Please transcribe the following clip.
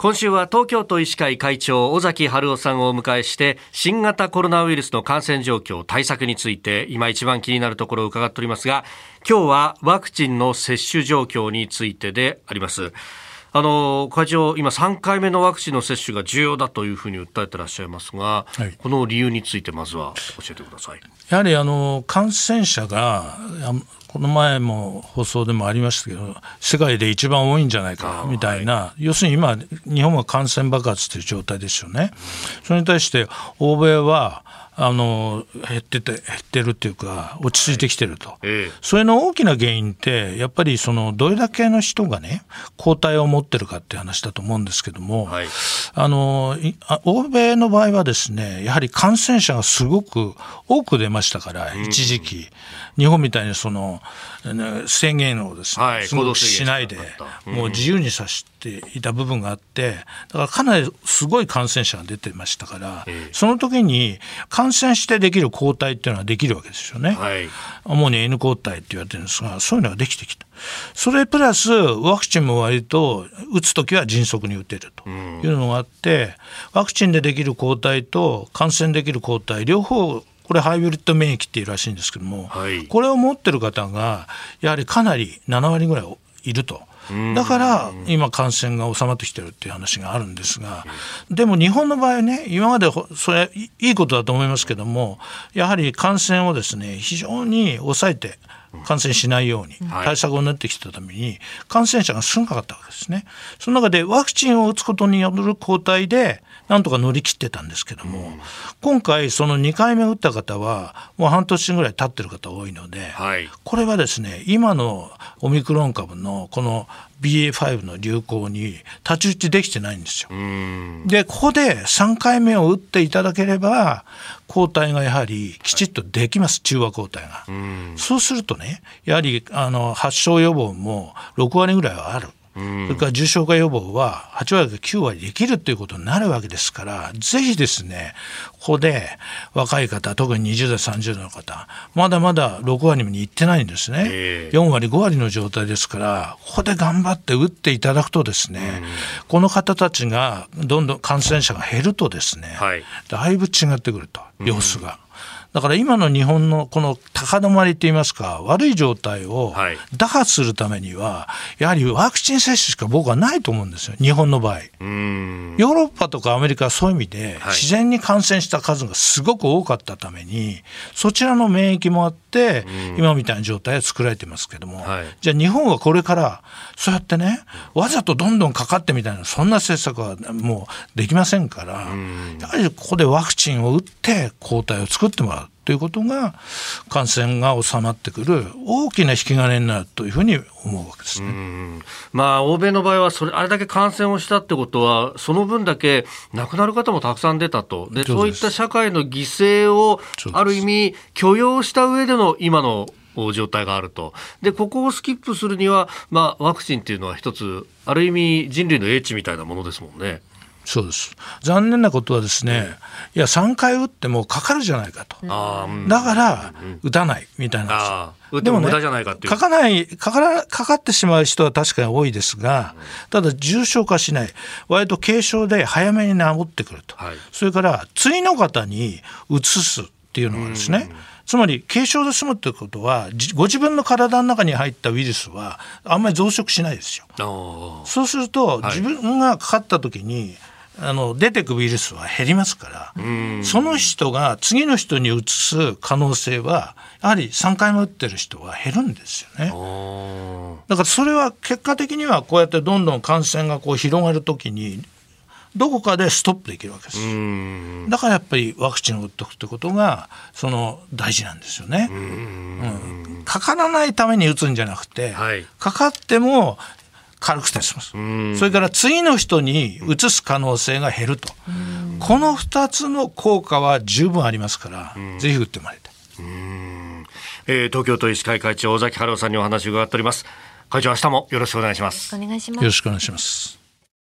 今週は東京都医師会会長尾崎春夫さんをお迎えして新型コロナウイルスの感染状況対策について今一番気になるところを伺っておりますが今日はワクチンの接種状況についてであります。あの会長、今3回目のワクチンの接種が重要だというふうに訴えてらっしゃいますが、はい、この理由についてまずは教えてください。やはりあの感染者がこの前も放送でもありましたけど世界で一番多いんじゃないかみたいな、はい、要するに今日本は感染爆発という状態ですよね。それに対して欧米はあの減ってて減ってるっていうか落ち着いてきてると、はい。えそれの大きな原因ってやっぱりそのどれだけの人がね抗体を持ってるかっていう話だと思うんですけども、はい、あの欧米の場合はですねやはり感染者がすごく多く出ましたから一時期、日本みたいにその制限をですね、はい、すごくしないで、もう自由にさしていた部分があってだからかなりすごい感染者が出てましたから、その時に感感染してできる抗体っていうのはできるわけですよね。はい、主に N 抗体って言われてるんですが、そういうのができてきた。それプラスワクチンも割と打つ時は迅速に打てるというのがあって、ワクチンでできる抗体と感染できる抗体両方これハイブリッド免疫っていうらしいんですけども、はい、これを持ってる方がやはりかなり7割ぐらいいると。だから今感染が収まってきてるっていう話があるんですがでも日本の場合ね今までそれいいことだと思いますけどもやはり感染をですね非常に抑えて感染しないように対策を練ってきたために感染者が少なかったわけですね。その中でワクチンを打つことによる抗体でなんとか乗り切ってたんですけども、今回その2回目打った方はもう半年ぐらい経ってる方多いので、これはですね今のオミクロン株のこの BA.5 の流行に太刀打ちできてないんですよ。でここで3回目を打っていただければ抗体がやはりきちっとできます中和抗体が。そうするとねやはりあの発症予防も6割ぐらいはある。それから重症化予防は8割か9割できるということになるわけですからぜひですねここで若い方特に20代30代の方まだまだ6割にいってないんですね、えー、4割5割の状態ですからここで頑張って打っていただくとですね、この方たちがどんどん感染者が減るとですね、はい、だいぶ違ってくると様子が。だから今の日本のこの高止まりといいますか、悪い状態を打破するためには、やはりワクチン接種しか僕はないと思うんですよ、日本の場合。ヨーロッパとかアメリカはそういう意味で、自然に感染した数がすごく多かったために、そちらの免疫もあって、今みたいな状態は作られてますけども、じゃあ日本はこれから、そうやってね、わざとどんどんかかってみたいな、そんな政策はもうできませんから、やはりここでワクチンを打って抗体を作ってもらう。ということが感染が収まってくる大きな引き金になるというふうに思うわけですね。まあ欧米の場合はそれあれだけ感染をしたってことはその分だけ亡くなる方もたくさん出たとでそういった社会の犠牲をある意味許容した上での今の状態があると。で、ここをスキップするには、まあ、ワクチンっていうのは一つ、ある意味人類の英知みたいなものですもんね。そうです。残念なことはですね、いや3回打ってもかかるじゃないかと、だから打たないみたいな。でもね、かかないかからかかってしまう人は確かに多いですが、ただ重症化しない、割と軽症で早めに治ってくると、はい、それから次の方に移すっていうのがですね、つまり軽症で済むということはご自分の体の中に入ったウイルスはあんまり増殖しないですよ。そうすると、自分がかかった時にあの出てくウイルスは減りますからその人が次の人にうつす可能性はやはり3回目打ってる人は減るんですよね。だからそれは結果的にはこうやってどんどん感染がこう広がるときにどこかでストップできるわけです。だからやっぱりワクチンを打っておくってことがその大事なんですよね、うん、かからないために打つんじゃなくて、はい、かかっても軽くて済ます。それから次の人に移す可能性が減ると。この2つの効果は十分ありますからぜひ打ってもらいたい、えー、東京都医師会会長尾崎春夫さんにお話を伺っております。会長明日もよろしくお願いします。よろしくお願いします